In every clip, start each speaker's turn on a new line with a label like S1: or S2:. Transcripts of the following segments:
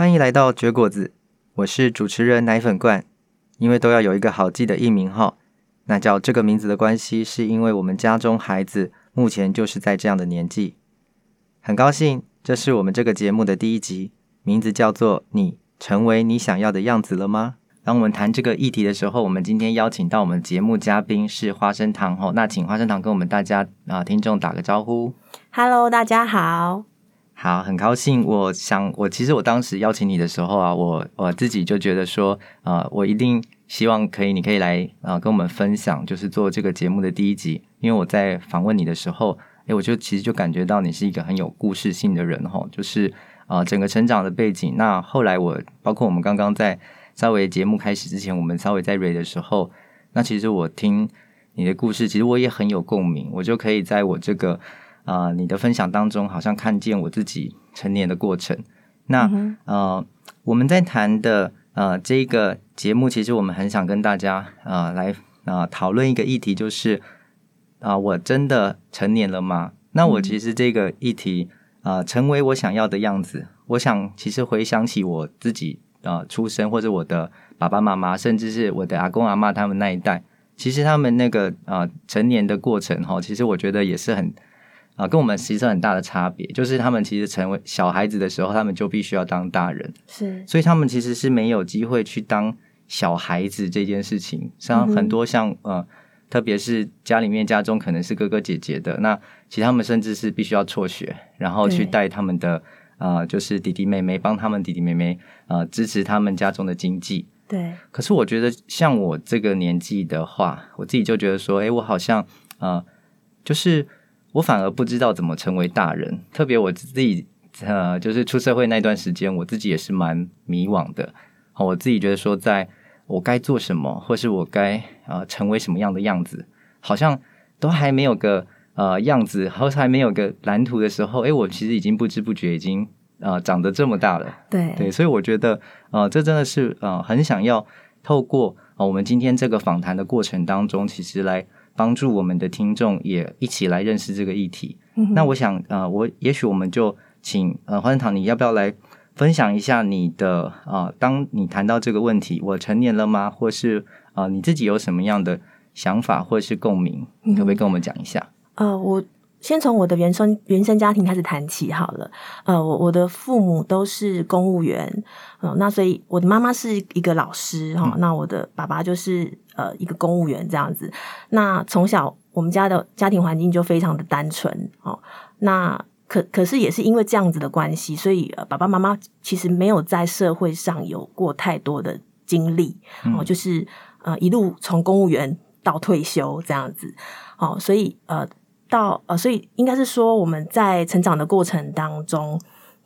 S1: 欢迎来到绝果子，我是主持人奶粉罐。因为都要有一个好记的艺名号，那叫这个名字的关系，是因为我们家中孩子目前就是在这样的年纪。很高兴，这是我们这个节目的第一集，名字叫做“你成为你想要的样子了吗？”当我们谈这个议题的时候，我们今天邀请到我们节目嘉宾是花生糖吼，那请花生糖跟我们大家啊听众打个招呼。
S2: Hello，大家好。
S1: 好，很高兴。我想，我其实我当时邀请你的时候啊，我我自己就觉得说，啊、呃，我一定希望可以，你可以来啊、跟我们分享，就是做这个节目的第一集。因为我在访问你的时候，诶，我就其实就感觉到你是一个很有故事性的人哈，就是啊、整个成长的背景。那后来我包括我们刚刚在稍微节目开始之前，我们稍微在 r 的时候，那其实我听你的故事，其实我也很有共鸣，我就可以在我这个。啊、呃，你的分享当中好像看见我自己成年的过程。那、嗯、呃，我们在谈的呃这个节目，其实我们很想跟大家呃来啊、呃、讨论一个议题，就是啊、呃，我真的成年了吗？那我其实这个议题啊、呃，成为我想要的样子。我想，其实回想起我自己啊、呃、出生，或者我的爸爸妈妈，甚至是我的阿公阿妈他们那一代，其实他们那个啊、呃、成年的过程哈，其实我觉得也是很。啊，跟我们其实很大的差别，就是他们其实成为小孩子的时候，他们就必须要当大人，
S2: 是，
S1: 所以他们其实是没有机会去当小孩子这件事情。像很多像、嗯、呃，特别是家里面家中可能是哥哥姐姐的，那其实他们甚至是必须要辍学，然后去带他们的啊、呃，就是弟弟妹妹，帮他们弟弟妹妹啊、呃，支持他们家中的经济。
S2: 对。
S1: 可是我觉得，像我这个年纪的话，我自己就觉得说，哎，我好像啊、呃，就是。我反而不知道怎么成为大人，特别我自己呃，就是出社会那段时间，我自己也是蛮迷惘的。好，我自己觉得说，在我该做什么，或是我该啊、呃、成为什么样的样子，好像都还没有个呃样子，或是还没有个蓝图的时候，诶，我其实已经不知不觉已经啊、呃、长得这么大了。
S2: 对
S1: 对，所以我觉得呃，这真的是呃很想要透过我们今天这个访谈的过程当中，其实来。帮助我们的听众也一起来认识这个议题。嗯、那我想，呃，我也许我们就请呃花生堂，你要不要来分享一下你的啊、呃？当你谈到这个问题，我成年了吗？或是啊、呃，你自己有什么样的想法或是共鸣？你可不可以跟我们讲一下？
S2: 呃，我先从我的原生原生家庭开始谈起好了。呃，我我的父母都是公务员，呃，那所以我的妈妈是一个老师哈、嗯，那我的爸爸就是。呃，一个公务员这样子，那从小我们家的家庭环境就非常的单纯哦。那可可是也是因为这样子的关系，所以呃，爸爸妈妈其实没有在社会上有过太多的经历哦，就是呃一路从公务员到退休这样子哦，所以呃到呃所以应该是说我们在成长的过程当中，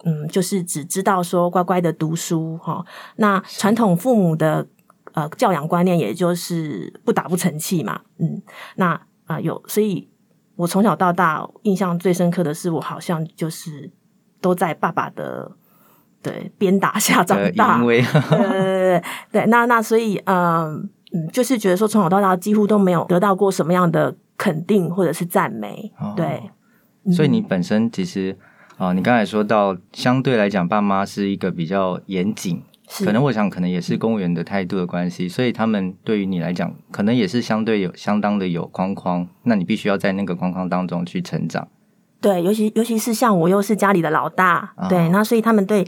S2: 嗯，就是只知道说乖乖的读书哈、哦。那传统父母的。呃，教养观念也就是不打不成器嘛，嗯，那啊、呃、有，所以我从小到大印象最深刻的是，我好像就是都在爸爸的对鞭打下长大，对对对对，那那所以嗯嗯，就是觉得说从小到大几乎都没有得到过什么样的肯定或者是赞美，哦、对，
S1: 所以你本身其实啊、呃，你刚才说到相对来讲，爸妈是一个比较严谨。可能我想，可能也是公务员的态度的关系，所以他们对于你来讲，可能也是相对有相当的有框框。那你必须要在那个框框当中去成长。
S2: 对，尤其尤其是像我又是家里的老大，哦、对，那所以他们对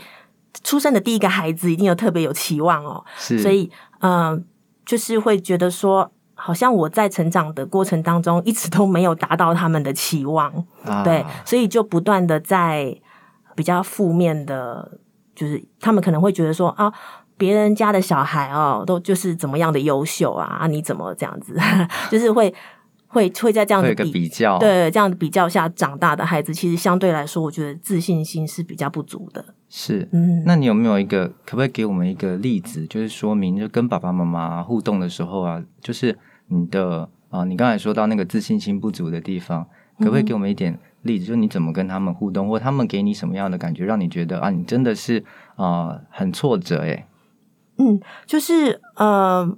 S2: 出生的第一个孩子一定有特别有期望哦。是，所以嗯、呃，就是会觉得说，好像我在成长的过程当中一直都没有达到他们的期望，啊、对，所以就不断的在比较负面的。就是他们可能会觉得说啊，别人家的小孩哦，都就是怎么样的优秀啊，啊，你怎么这样子？就是会会会在这样的比，
S1: 比较，
S2: 对这样的比较下长大的孩子，其实相对来说，我觉得自信心是比较不足的。
S1: 是，
S2: 嗯，
S1: 那你有没有一个，可不可以给我们一个例子，就是说明就跟爸爸妈妈互动的时候啊，就是你的啊，你刚才说到那个自信心不足的地方，可不可以给我们一点例子，嗯、就是你怎么跟他们互动，或他们给你什么样的感觉，让你觉得啊，你真的是啊、呃、很挫折诶。
S2: 嗯，就是呃，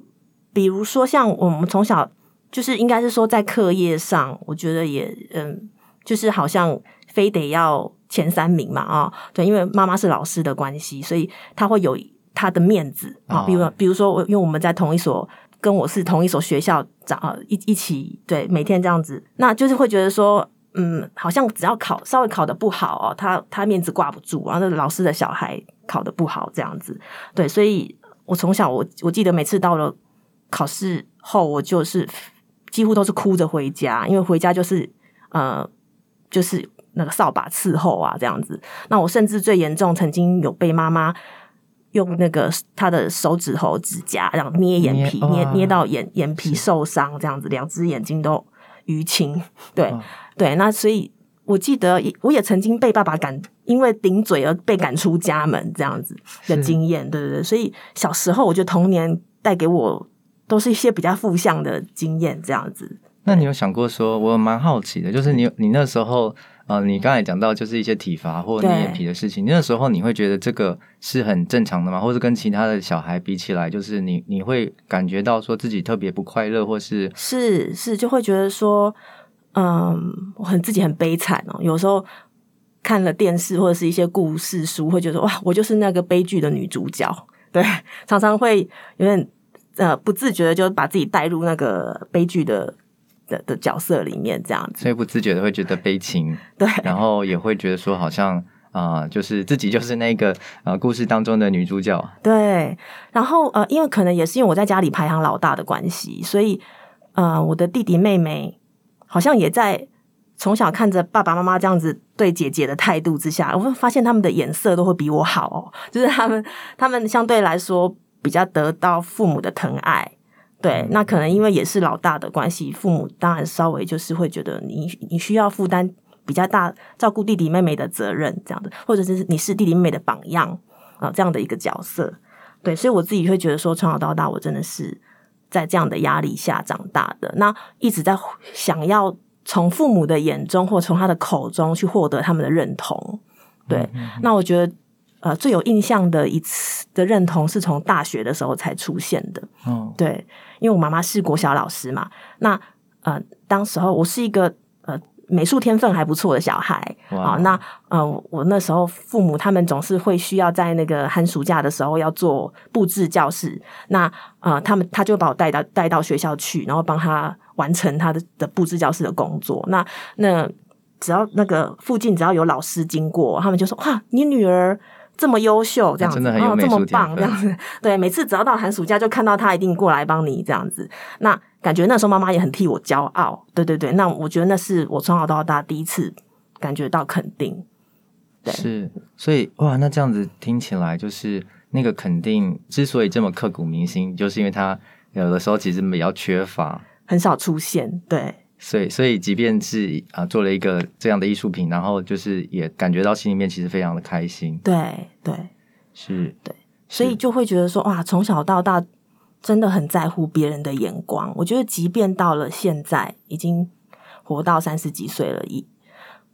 S2: 比如说像我们从小就是应该是说在课业上，我觉得也嗯，就是好像非得要。前三名嘛，啊、哦，对，因为妈妈是老师的关系，所以他会有他的面子啊、哦。比如，比如说我，因为我们在同一所，跟我是同一所学校长，啊，一一起，对，每天这样子，那就是会觉得说，嗯，好像只要考稍微考的不好哦，他他面子挂不住，然后那老师的小孩考的不好这样子，对，所以我从小我我记得每次到了考试后，我就是几乎都是哭着回家，因为回家就是呃，就是。那个扫把伺候啊，这样子。那我甚至最严重，曾经有被妈妈用那个她的手指头指甲，然后捏眼皮，捏，捏到眼眼皮受伤，这样子，两只眼睛都淤青。对对，那所以我记得，我也曾经被爸爸赶，因为顶嘴而被赶出家门，这样子的经验。对对对，所以小时候我觉得童年带给我都是一些比较负向的经验，这样子。
S1: 那你有想过说，我蛮好奇的，就是你你那时候。啊、呃，你刚才讲到就是一些体罚或捏眼皮的事情，那时候你会觉得这个是很正常的吗？或者跟其他的小孩比起来，就是你你会感觉到说自己特别不快乐，或是
S2: 是是就会觉得说，嗯，我很自己很悲惨哦。有时候看了电视或者是一些故事书，会觉得哇，我就是那个悲剧的女主角。对，常常会有点呃不自觉的就把自己带入那个悲剧的。的的角色里面这样子，
S1: 所以不自觉的会觉得悲情，
S2: 对，
S1: 然后也会觉得说好像啊、呃，就是自己就是那个啊、呃、故事当中的女主角，
S2: 对。然后呃，因为可能也是因为我在家里排行老大的关系，所以呃，我的弟弟妹妹好像也在从小看着爸爸妈妈这样子对姐姐的态度之下，我会发现他们的眼色都会比我好哦，就是他们他们相对来说比较得到父母的疼爱。对，那可能因为也是老大的关系，父母当然稍微就是会觉得你你需要负担比较大照顾弟弟妹妹的责任这样的，或者是你是弟弟妹妹的榜样啊这样的一个角色。对，所以我自己会觉得说，从小到大我真的是在这样的压力下长大的，那一直在想要从父母的眼中或从他的口中去获得他们的认同。对，那我觉得。呃，最有印象的一次的认同是从大学的时候才出现的。
S1: 嗯，
S2: 对，因为我妈妈是国小老师嘛。那呃，当时候我是一个呃美术天分还不错的小孩啊。那呃，我那时候父母他们总是会需要在那个寒暑假的时候要做布置教室。那呃，他们他就把我带到带到学校去，然后帮他完成他的的布置教室的工作。那那只要那个附近只要有老师经过，他们就说：“哇，你女儿。”这么优秀，这样子，然后、哦、这么棒，这样子，对，每次只要到寒暑假，就看到他一定过来帮你这样子。那感觉那时候妈妈也很替我骄傲，对对对。那我觉得那是我从小到大第一次感觉到肯定。对，
S1: 是，所以哇，那这样子听起来，就是那个肯定之所以这么刻骨铭心，就是因为他有的时候其实比较缺乏，
S2: 很少出现，对。
S1: 所以，所以即便是啊，做了一个这样的艺术品，然后就是也感觉到心里面其实非常的开心。
S2: 对对，
S1: 是，
S2: 对，所以就会觉得说，哇，从小到大真的很在乎别人的眼光。我觉得，即便到了现在，已经活到三十几岁了，一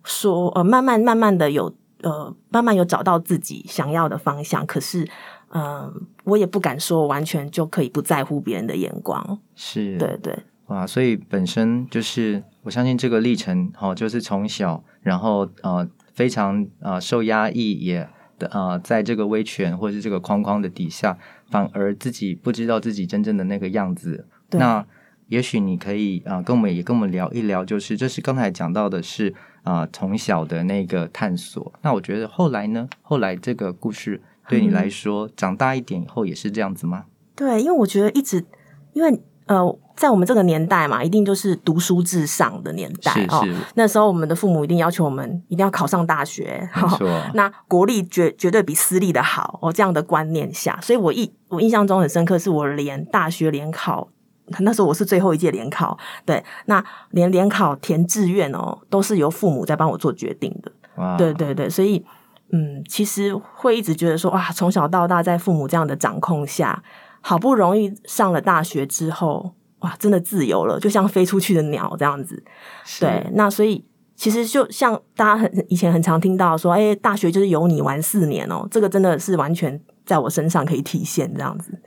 S2: 说呃，慢慢慢慢的有呃，慢慢有找到自己想要的方向。可是，嗯、呃，我也不敢说完全就可以不在乎别人的眼光。
S1: 是，
S2: 对对。
S1: 哇，所以本身就是我相信这个历程，哈，就是从小，然后呃，非常呃受压抑，也的呃，在这个威权或者是这个框框的底下，反而自己不知道自己真正的那个样子。那也许你可以啊、呃，跟我们也跟我们聊一聊，就是这是刚才讲到的是啊、呃，从小的那个探索。那我觉得后来呢，后来这个故事对你来说，嗯、长大一点以后也是这样子吗？
S2: 对，因为我觉得一直因为。呃，在我们这个年代嘛，一定就是读书至上的年代哦。那时候我们的父母一定要求我们一定要考上大
S1: 学，
S2: 没那国立绝绝对比私立的好哦。这样的观念下，所以我印我印象中很深刻，是我连大学联考，那时候我是最后一届联考，对，那连联考填志愿哦，都是由父母在帮我做决定的。
S1: 哇，
S2: 对对对，所以嗯，其实会一直觉得说，哇，从小到大在父母这样的掌控下，好不容易上了大学之后，哇，真的自由了，就像飞出去的鸟这样子。对，那所以其实就像大家很以前很常听到说，哎，大学就是有你玩四年哦，这个真的是完全在我身上可以体现这样子。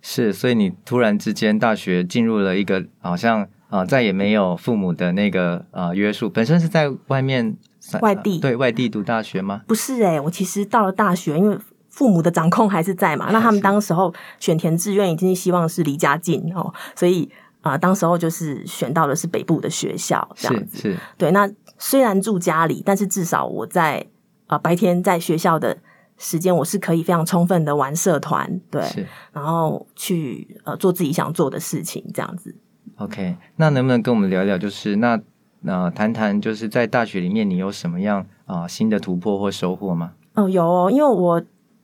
S1: 是，所以你突然之间大学进入了一个好像啊、呃、再也没有父母的那个呃约束，本身是在外面
S2: 外地、呃、
S1: 对外地读大学吗？
S2: 不是诶、欸，我其实到了大学，因为父母的掌控还是在嘛，那他们当时候选填志愿已经希望是离家近哦，所以啊、呃，当时候就是选到的是北部的学校这样子。
S1: 是，是
S2: 对。那虽然住家里，但是至少我在啊、呃、白天在学校的。时间我是可以非常充分的玩社团，对，然后去呃做自己想做的事情，这样子。
S1: OK，那能不能跟我们聊聊，就是那呃谈谈，就是在大学里面你有什么样啊、呃、新的突破或收获吗？
S2: 哦，有哦，因为我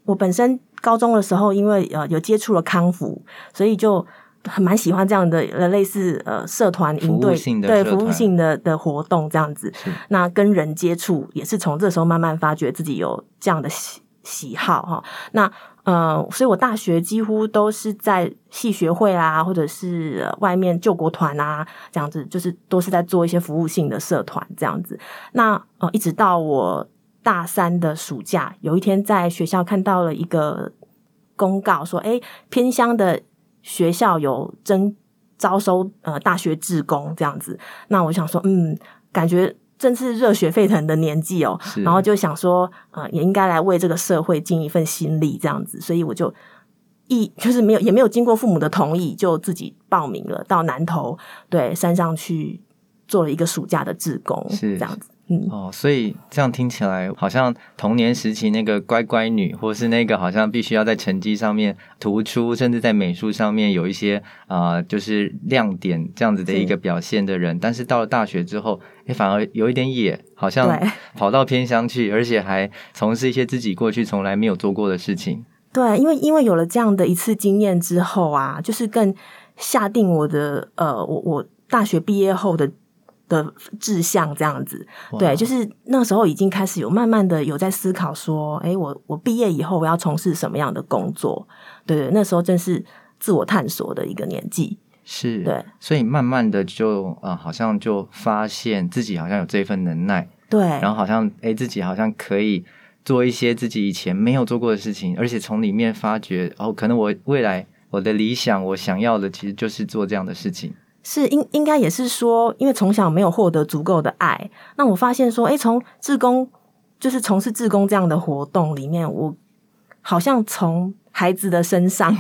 S2: 我本身高中的时候，因为呃有接触了康复，所以就很蛮喜欢这样的呃类似呃社团营队对服务性的的活动这样子。那跟人接触也是从这时候慢慢发觉自己有这样的喜。喜好哈，那呃，所以我大学几乎都是在系学会啊，或者是外面救国团啊，这样子，就是都是在做一些服务性的社团这样子。那呃，一直到我大三的暑假，有一天在学校看到了一个公告，说，诶，偏乡的学校有征招收呃大学志工这样子。那我想说，嗯，感觉。正是热血沸腾的年纪哦，然后就想说，呃，也应该来为这个社会尽一份心力，这样子，所以我就一 就是没有也没有经过父母的同意，就自己报名了，到南投对山上去做了一个暑假的志工，是这样子。嗯
S1: 哦，所以这样听起来好像童年时期那个乖乖女，或是那个好像必须要在成绩上面突出，甚至在美术上面有一些啊、呃，就是亮点这样子的一个表现的人，是但是到了大学之后，哎，反而有一点野，好像跑到偏乡去，而且还从事一些自己过去从来没有做过的事情。
S2: 对，因为因为有了这样的一次经验之后啊，就是更下定我的呃，我我大学毕业后的。的志向这样子，对，就是那时候已经开始有慢慢的有在思考说，哎，我我毕业以后我要从事什么样的工作？对对，那时候正是自我探索的一个年纪，
S1: 是，
S2: 对，
S1: 所以慢慢的就啊、呃，好像就发现自己好像有这份能耐，
S2: 对，
S1: 然后好像哎，自己好像可以做一些自己以前没有做过的事情，而且从里面发觉，哦，可能我未来我的理想，我想要的其实就是做这样的事情。
S2: 是应应该也是说，因为从小没有获得足够的爱，那我发现说，哎，从志工就是从事志工这样的活动里面，我好像从孩子的身上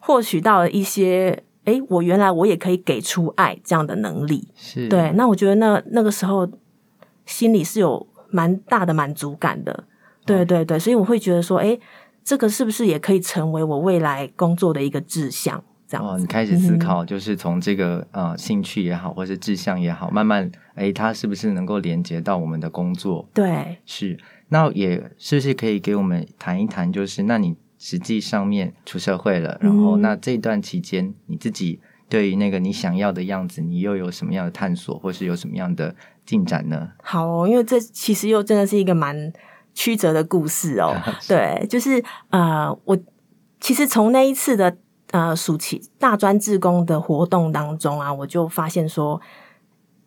S2: 获取到了一些，哎，我原来我也可以给出爱这样的能力。
S1: 是
S2: 对，那我觉得那那个时候心里是有蛮大的满足感的。对对对，所以我会觉得说，哎，这个是不是也可以成为我未来工作的一个志向？
S1: 哦，你开始思考，就是从这个、嗯、呃兴趣也好，或是志向也好，慢慢哎，它是不是能够连接到我们的工作？
S2: 对，
S1: 是。那也是不是可以给我们谈一谈？就是那你实际上面出社会了，然后那这段期间，你自己对于那个你想要的样子，你又有什么样的探索，或是有什么样的进展呢？
S2: 好哦，因为这其实又真的是一个蛮曲折的故事哦。是对，就是呃，我其实从那一次的。呃，暑期大专志工的活动当中啊，我就发现说，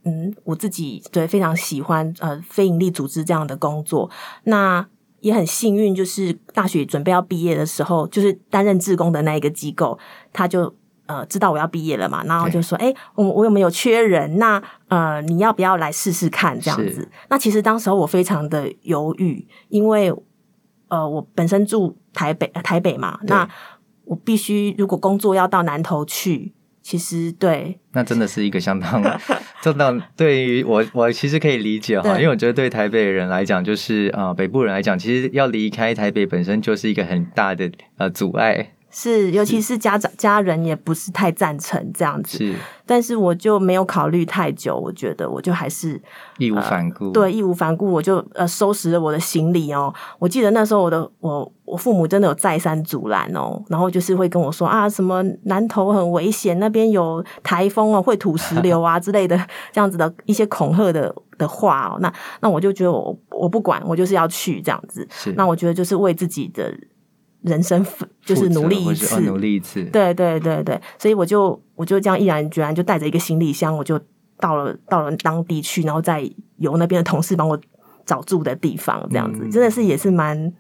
S2: 嗯，我自己对非常喜欢呃非营利组织这样的工作。那也很幸运，就是大学准备要毕业的时候，就是担任志工的那一个机构，他就呃知道我要毕业了嘛，然后就说，哎对，我我有没有缺人？那呃，你要不要来试试看这样子？那其实当时候我非常的犹豫，因为呃，我本身住台北，呃、台北嘛，那。我必须，如果工作要到南投去，其实对，
S1: 那真的是一个相当，相当对于我，我其实可以理解哈，因为我觉得对台北人来讲，就是啊、呃，北部人来讲，其实要离开台北本身就是一个很大的呃阻碍。
S2: 是，尤其是家长家人也不是太赞成这样子。
S1: 是，
S2: 但是我就没有考虑太久，我觉得我就还是
S1: 义无反顾。
S2: 呃、对，义无反顾，我就呃收拾了我的行李哦。我记得那时候我的我我父母真的有再三阻拦哦，然后就是会跟我说啊，什么南投很危险，那边有台风啊，会土石流啊之类的这样子的一些恐吓的的话哦。那那我就觉得我我不管，我就是要去这样子。
S1: 是，
S2: 那我觉得就是为自己的。人生就是努力一次，
S1: 努力一次，
S2: 对对对对，所以我就我就这样毅然决然就带着一个行李箱，我就到了到了当地去，然后再由那边的同事帮我找住的地方，这样子、嗯、真的是也是蛮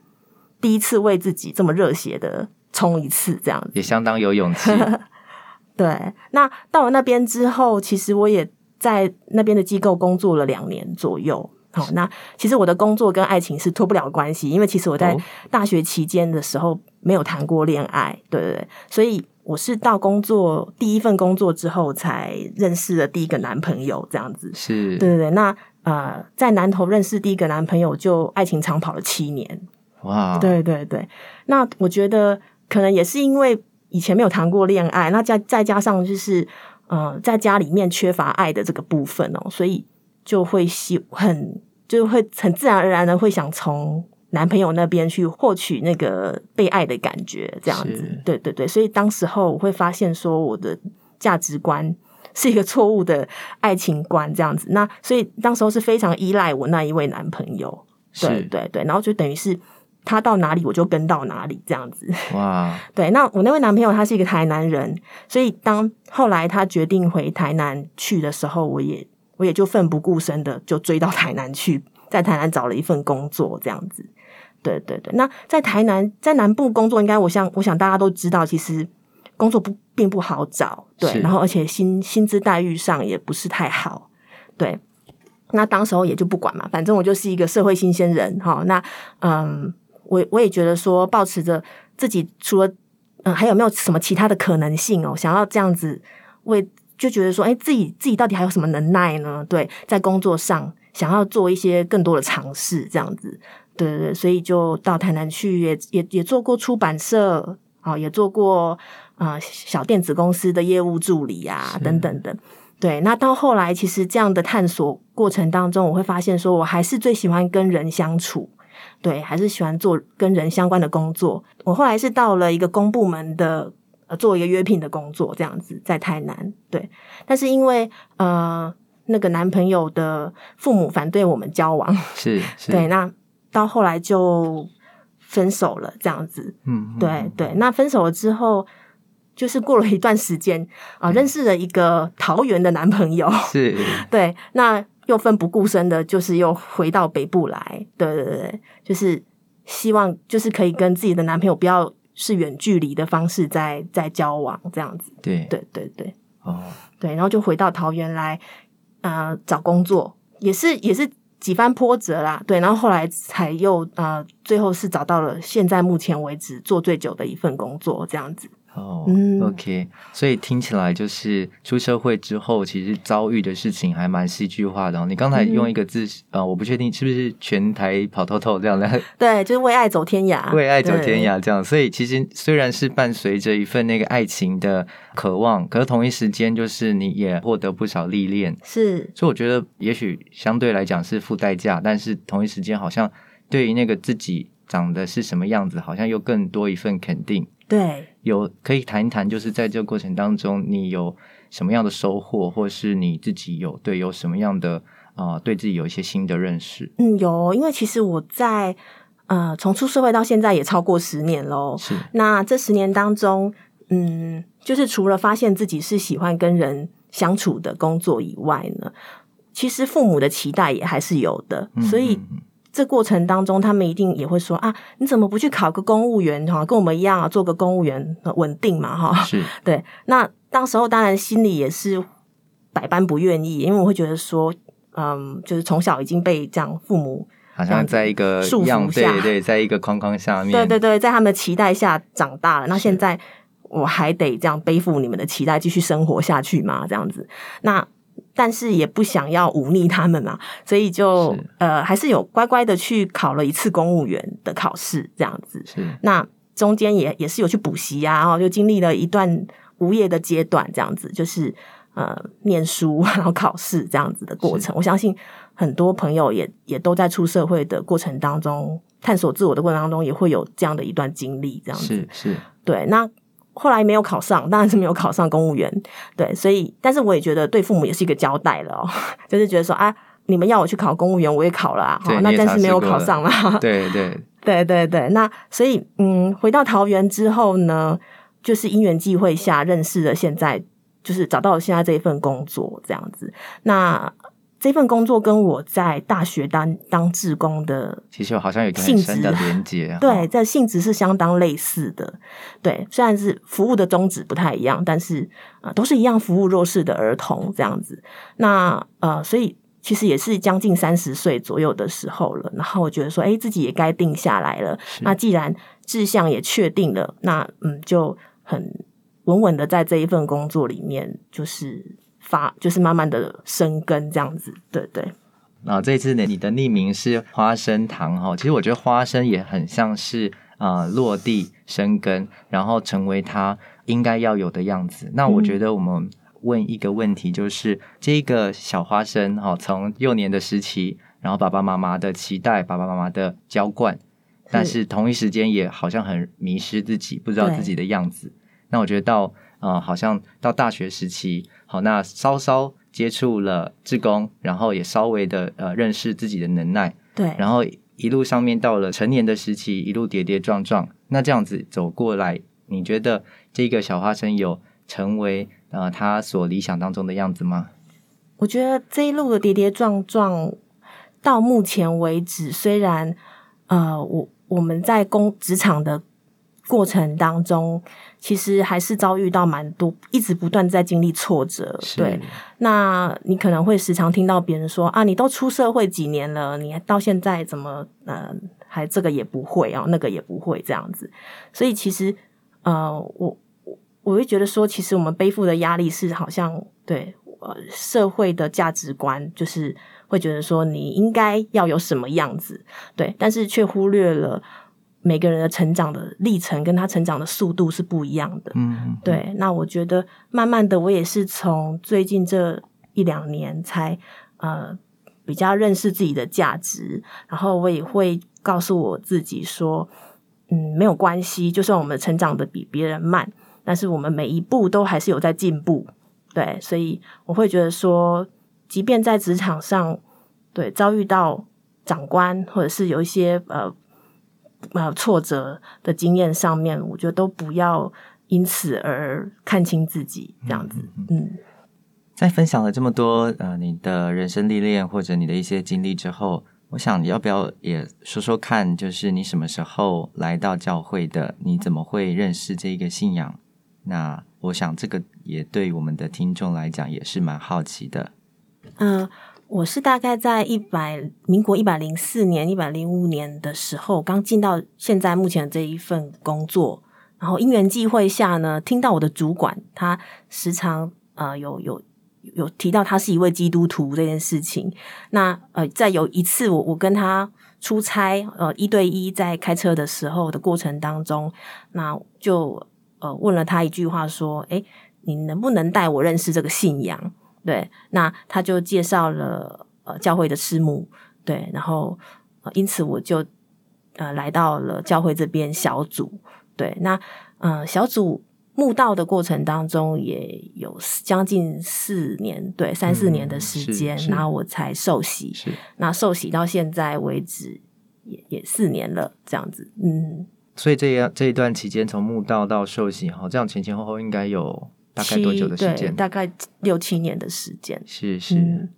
S2: 第一次为自己这么热血的冲一次，这样子。
S1: 也相当有勇气。
S2: 对，那到了那边之后，其实我也在那边的机构工作了两年左右。好，那其实我的工作跟爱情是脱不了关系，因为其实我在大学期间的时候没有谈过恋爱，对对对，所以我是到工作第一份工作之后才认识了第一个男朋友，这样子
S1: 是，
S2: 对对对。那呃，在南投认识第一个男朋友，就爱情长跑了七年，
S1: 哇，
S2: 对对对。那我觉得可能也是因为以前没有谈过恋爱，那再再加上就是呃，在家里面缺乏爱的这个部分哦，所以。就会喜很就会很自然而然的会想从男朋友那边去获取那个被爱的感觉，这样子，对对对，所以当时候我会发现说我的价值观是一个错误的爱情观，这样子，那所以当时候是非常依赖我那一位男朋友，对对对，然后就等于是他到哪里我就跟到哪里这样子，
S1: 哇，
S2: 对，那我那位男朋友他是一个台南人，所以当后来他决定回台南去的时候，我也。我也就奋不顾身的就追到台南去，在台南找了一份工作，这样子。对对对，那在台南在南部工作，应该我想我想大家都知道，其实工作不并不好找，对，然后而且薪薪资待遇上也不是太好，对。那当时候也就不管嘛，反正我就是一个社会新鲜人哈。那嗯，我我也觉得说，保持着自己除了嗯还有没有什么其他的可能性哦，想要这样子为。就觉得说，哎，自己自己到底还有什么能耐呢？对，在工作上想要做一些更多的尝试，这样子，对对对，所以就到台南去也，也也也做过出版社，啊，也做过啊、呃、小电子公司的业务助理啊，等等等。对，那到后来，其实这样的探索过程当中，我会发现，说我还是最喜欢跟人相处，对，还是喜欢做跟人相关的工作。我后来是到了一个公部门的。呃，做一个约聘的工作，这样子在台南，对。但是因为呃，那个男朋友的父母反对我们交往，
S1: 是，是
S2: 对。那到后来就分手了，这样子。嗯，对嗯对。那分手了之后，就是过了一段时间啊、呃，认识了一个桃园的男朋友，
S1: 是。
S2: 对，那又奋不顾身的，就是又回到北部来，对对对，就是希望就是可以跟自己的男朋友不要。是远距离的方式在在交往这样子，
S1: 对
S2: 对对对，
S1: 哦，
S2: 对，然后就回到桃园来，呃，找工作也是也是几番波折啦，对，然后后来才又呃，最后是找到了现在目前为止做最久的一份工作这样子。
S1: 哦、oh，OK，所以听起来就是出社会之后，其实遭遇的事情还蛮戏剧化的。你刚才用一个字，呃、嗯，我不确定是不是全台跑透透这样的。
S2: 对，就是为爱走天涯，
S1: 为爱走天涯这样。所以其实虽然是伴随着一份那个爱情的渴望，可是同一时间就是你也获得不少历练。
S2: 是，
S1: 所以我觉得也许相对来讲是付代价，但是同一时间好像对于那个自己长得是什么样子，好像又更多一份肯定。
S2: 对，
S1: 有可以谈一谈，就是在这个过程当中，你有什么样的收获，或是你自己有对有什么样的啊、呃，对自己有一些新的认识？
S2: 嗯，有，因为其实我在呃，从出社会到现在也超过十年喽。
S1: 是，
S2: 那这十年当中，嗯，就是除了发现自己是喜欢跟人相处的工作以外呢，其实父母的期待也还是有的，嗯、所以。这过程当中，他们一定也会说啊，你怎么不去考个公务员哈？跟我们一样啊，做个公务员稳定嘛哈。
S1: 是，
S2: 对。那当时候当然心里也是百般不愿意，因为我会觉得说，嗯，就是从小已经被这样父母
S1: 好像在一个
S2: 束缚下，
S1: 对对，在一个框框下面，
S2: 对对对，在他们的期待下长大了。那现在我还得这样背负你们的期待，继续生活下去吗？这样子，那。但是也不想要忤逆他们嘛，所以就呃还是有乖乖的去考了一次公务员的考试，这样子。
S1: 是。
S2: 那中间也也是有去补习啊，然后就经历了一段无业的阶段，这样子就是呃念书然后考试这样子的过程。我相信很多朋友也也都在出社会的过程当中，探索自我的过程当中，也会有这样的一段经历，这样子
S1: 是是
S2: 对。那后来没有考上，当然是没有考上公务员，对，所以但是我也觉得对父母也是一个交代了哦，就是觉得说啊。你们要我去考公务员，我也考了啊，那但是没有考上啦。
S1: 对对
S2: 对对对，那所以嗯，回到桃园之后呢，就是因缘际会下认识了，现在就是找到了现在这一份工作这样子。那这份工作跟我在大学当当志工的，
S1: 其实好像有性质的连接。
S2: 对，这性质是相当类似的。对，虽然是服务的宗旨不太一样，但是啊、呃，都是一样服务弱势的儿童这样子。那呃，所以。其实也是将近三十岁左右的时候了，然后我觉得说，哎，自己也该定下来了。那既然志向也确定了，那嗯，就很稳稳的在这一份工作里面，就是发，就是慢慢的生根这样子。对对。
S1: 啊，这次呢，你的匿名是花生糖哈，其实我觉得花生也很像是啊、呃，落地生根，然后成为它应该要有的样子。那我觉得我们。问一个问题，就是这个小花生哈，从幼年的时期，然后爸爸妈妈的期待，爸爸妈妈的浇灌，但是同一时间也好像很迷失自己，不知道自己的样子。那我觉得到啊、呃，好像到大学时期，好，那稍稍接触了志工，然后也稍微的呃认识自己的能耐，
S2: 对，
S1: 然后一路上面到了成年的时期，一路跌跌撞撞，那这样子走过来，你觉得这个小花生有成为？呃，他所理想当中的样子吗？
S2: 我觉得这一路的跌跌撞撞，到目前为止，虽然呃，我我们在工职场的过程当中，其实还是遭遇到蛮多，一直不断在经历挫折。对，那你可能会时常听到别人说啊，你都出社会几年了，你到现在怎么呃，还这个也不会啊，那个也不会这样子。所以其实呃，我。我会觉得说，其实我们背负的压力是好像对呃社会的价值观，就是会觉得说你应该要有什么样子，对，但是却忽略了每个人的成长的历程跟他成长的速度是不一样的。
S1: 嗯，
S2: 对。那我觉得慢慢的，我也是从最近这一两年才呃比较认识自己的价值，然后我也会告诉我自己说，嗯，没有关系，就算我们成长的比别人慢。但是我们每一步都还是有在进步，对，所以我会觉得说，即便在职场上，对，遭遇到长官或者是有一些呃呃挫折的经验上面，我觉得都不要因此而看清自己，这样子。嗯，嗯，
S1: 在分享了这么多呃你的人生历练或者你的一些经历之后，我想你要不要也说说看，就是你什么时候来到教会的？你怎么会认识这个信仰？那我想，这个也对我们的听众来讲也是蛮好奇的。
S2: 嗯、呃，我是大概在一百民国一百零四年、一百零五年的时候，刚进到现在目前的这一份工作，然后因缘际会下呢，听到我的主管他时常呃有有有提到他是一位基督徒这件事情。那呃，在有一次我我跟他出差呃一对一在开车的时候的过程当中，那就。呃，问了他一句话，说：“诶，你能不能带我认识这个信仰？”对，那他就介绍了呃教会的师母，对，然后呃因此我就呃来到了教会这边小组，对，那呃小组慕道的过程当中也有将近四年，对，三四年的时间，嗯、然后我才受洗，
S1: 是
S2: 那受洗到现在为止也也四年了，这样子，嗯。
S1: 所以这样这一段期间，从慕道到受洗，哈，这样前前后后应该有大概多久的时间？
S2: 大概六七年的时间。
S1: 是是、嗯，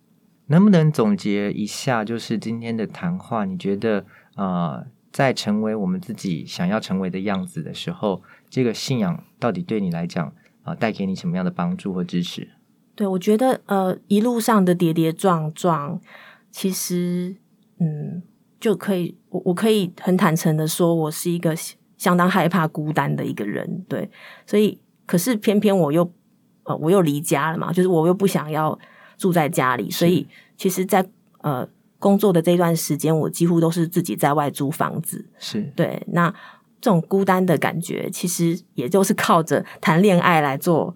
S1: 能不能总结一下？就是今天的谈话，你觉得啊、呃，在成为我们自己想要成为的样子的时候，这个信仰到底对你来讲啊、呃，带给你什么样的帮助和支持？
S2: 对，我觉得呃，一路上的跌跌撞撞，其实嗯。就可以，我我可以很坦诚的说，我是一个相当害怕孤单的一个人，对，所以可是偏偏我又呃我又离家了嘛，就是我又不想要住在家里，所以其实在，在呃工作的这段时间，我几乎都是自己在外租房子，
S1: 是对。
S2: 那这种孤单的感觉，其实也就是靠着谈恋爱来做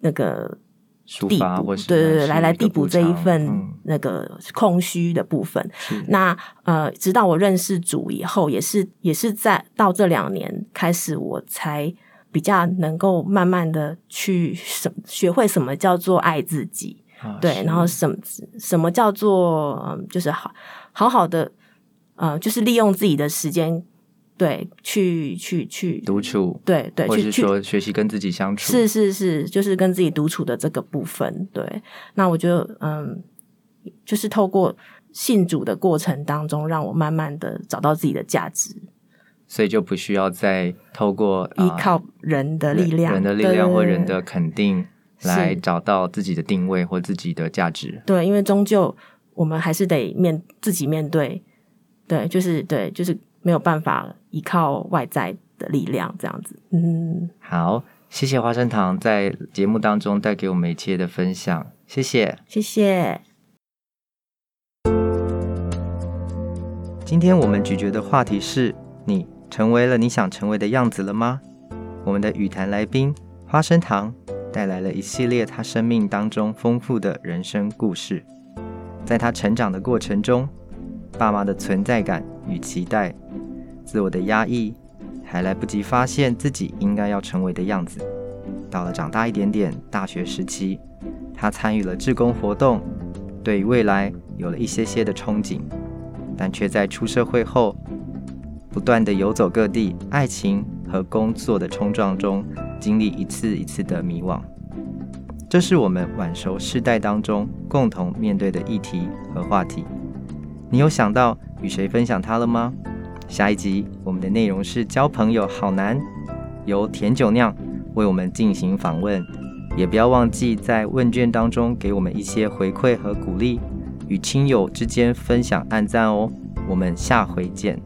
S2: 那个
S1: 抒发，或是
S2: 对对对，来来递补这一份、
S1: 嗯、
S2: 那个空虚的部分。那呃，直到我认识主以后，也是也是在到这两年开始，我才比较能够慢慢的去什学会什么叫做爱自己。啊、对，然后什么什么叫做嗯，就是好好好的呃，就是利用自己的时间，对，去去去独
S1: 处，
S2: 对对，
S1: 或是说学习跟自己相处，
S2: 是是是，就是跟自己独处的这个部分。对，那我觉得嗯，就是透过信主的过程当中，让我慢慢的找到自己的价值，
S1: 所以就不需要再透过
S2: 依靠人的力量，
S1: 人的力量或人的肯定。来找到自己的定位或自己的价值。
S2: 对，因为终究我们还是得面自己面对，对，就是对，就是没有办法依靠外在的力量这样子。嗯，
S1: 好，谢谢花生糖在节目当中带给我们一切的分享，谢谢，
S2: 谢谢。
S1: 今天我们咀嚼的话题是：你成为了你想成为的样子了吗？我们的与谈来宾花生糖。带来了一系列他生命当中丰富的人生故事，在他成长的过程中，爸妈的存在感与期待，自我的压抑，还来不及发现自己应该要成为的样子。到了长大一点点，大学时期，他参与了志工活动，对于未来有了一些些的憧憬，但却在出社会后，不断的游走各地，爱情和工作的冲撞中。经历一次一次的迷惘，这是我们晚熟世代当中共同面对的议题和话题。你有想到与谁分享它了吗？下一集我们的内容是交朋友好难，由甜酒酿为我们进行访问。也不要忘记在问卷当中给我们一些回馈和鼓励，与亲友之间分享按赞哦。我们下回见。